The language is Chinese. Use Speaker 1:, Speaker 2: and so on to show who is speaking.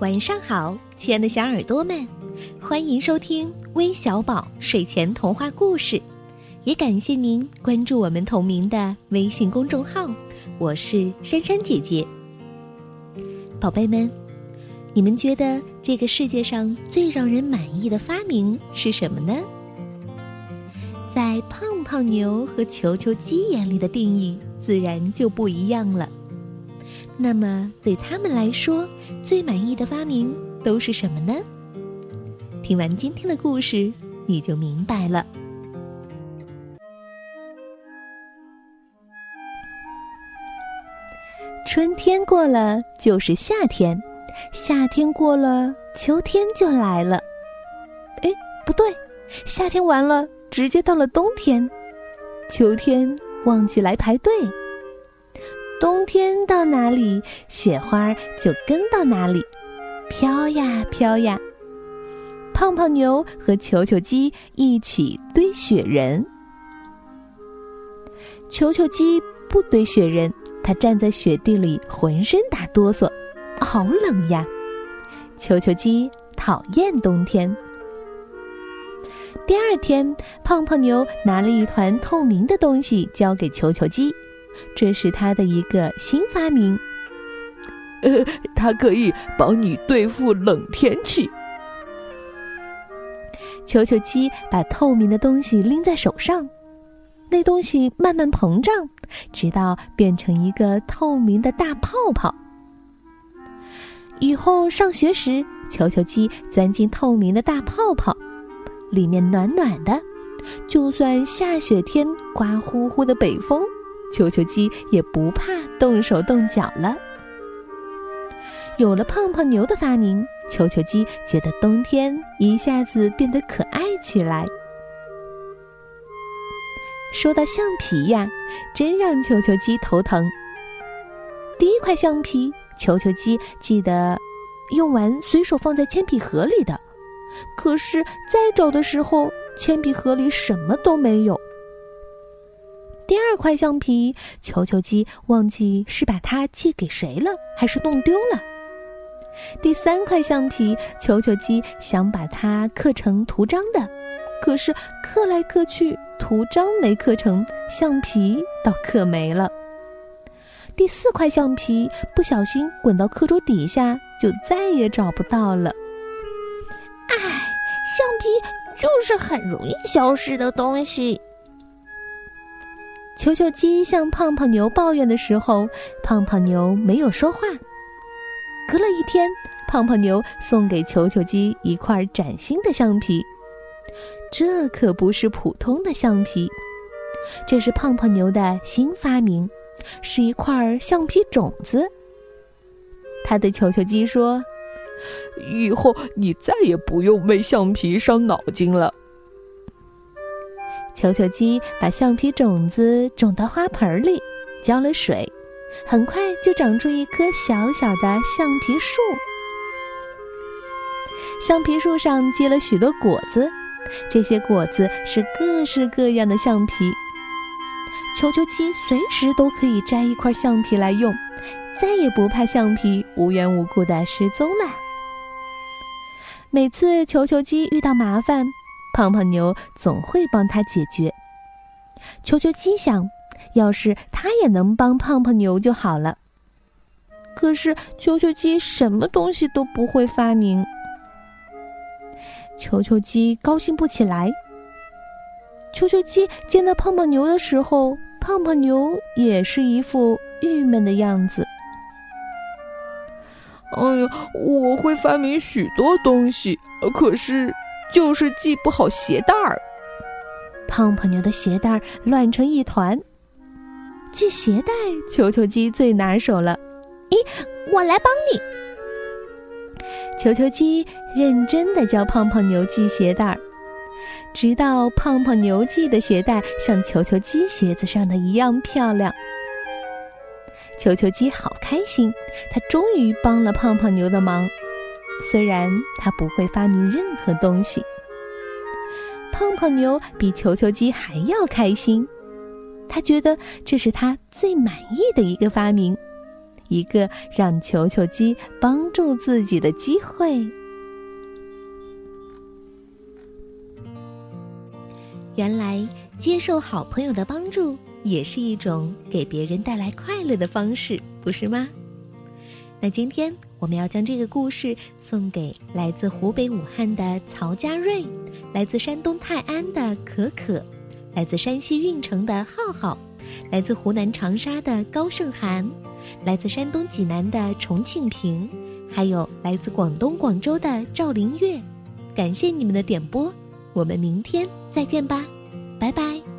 Speaker 1: 晚上好，亲爱的小耳朵们，欢迎收听微小宝睡前童话故事，也感谢您关注我们同名的微信公众号。我是珊珊姐姐。宝贝们，你们觉得这个世界上最让人满意的发明是什么呢？在胖胖牛和球球鸡眼里的定义，自然就不一样了。那么，对他们来说，最满意的发明都是什么呢？听完今天的故事，你就明白了。春天过了就是夏天，夏天过了秋天就来了。哎，不对，夏天完了直接到了冬天，秋天忘记来排队。冬天到哪里，雪花就跟到哪里，飘呀飘呀。胖胖牛和球球鸡一起堆雪人。球球鸡不堆雪人，它站在雪地里浑身打哆嗦，好冷呀。球球鸡讨厌冬天。第二天，胖胖牛拿了一团透明的东西交给球球鸡。这是他的一个新发明。
Speaker 2: 呃，它可以帮你对付冷天气。
Speaker 1: 球球鸡把透明的东西拎在手上，那东西慢慢膨胀，直到变成一个透明的大泡泡。以后上学时，球球鸡钻进透明的大泡泡，里面暖暖的，就算下雪天刮呼呼的北风。球球鸡也不怕动手动脚了。有了胖胖牛的发明，球球鸡觉得冬天一下子变得可爱起来。说到橡皮呀，真让球球鸡头疼。第一块橡皮，球球鸡记得用完随手放在铅笔盒里的，可是再找的时候，铅笔盒里什么都没有。第二块橡皮，球球鸡忘记是把它借给谁了，还是弄丢了。第三块橡皮，球球鸡想把它刻成图章的，可是刻来刻去，图章没刻成，橡皮倒刻没了。第四块橡皮不小心滚到课桌底下，就再也找不到了。
Speaker 3: 唉，橡皮就是很容易消失的东西。
Speaker 1: 球球鸡向胖胖牛抱怨的时候，胖胖牛没有说话。隔了一天，胖胖牛送给球球鸡一块崭新的橡皮，这可不是普通的橡皮，这是胖胖牛的新发明，是一块橡皮种子。他对球球鸡说：“
Speaker 2: 以后你再也不用为橡皮伤脑筋了。”
Speaker 1: 球球鸡把橡皮种子种到花盆里，浇了水，很快就长出一棵小小的橡皮树。橡皮树上结了许多果子，这些果子是各式各样的橡皮。球球鸡随时都可以摘一块橡皮来用，再也不怕橡皮无缘无故的失踪了。每次球球鸡遇到麻烦。胖胖牛总会帮他解决。球球鸡想，要是他也能帮胖胖牛就好了。可是球球鸡什么东西都不会发明。球球鸡高兴不起来。球球鸡见到胖胖牛的时候，胖胖牛也是一副郁闷的样子。
Speaker 2: 哎呀，我会发明许多东西，可是。就是系不好鞋带儿，
Speaker 1: 胖胖牛的鞋带乱成一团。系鞋带，球球鸡最拿手了。
Speaker 3: 咦，我来帮你。
Speaker 1: 球球鸡认真的教胖胖牛系鞋带儿，直到胖胖牛系的鞋带像球球鸡鞋子上的一样漂亮。球球鸡好开心，它终于帮了胖胖牛的忙。虽然他不会发明任何东西，胖胖牛比球球鸡还要开心。他觉得这是他最满意的一个发明，
Speaker 4: 一个让球球鸡帮助自己的机会。
Speaker 1: 原来接受好朋友的帮助也是一种给别人带来快乐的方式，不是吗？那今天我们要将这个故事送给来自湖北武汉的曹佳瑞，来自山东泰安的可可，来自山西运城的浩浩，来自湖南长沙的高胜涵，来自山东济南的重庆平，还有来自广东广州的赵林月。感谢你们的点播。我们明天再见吧，拜拜。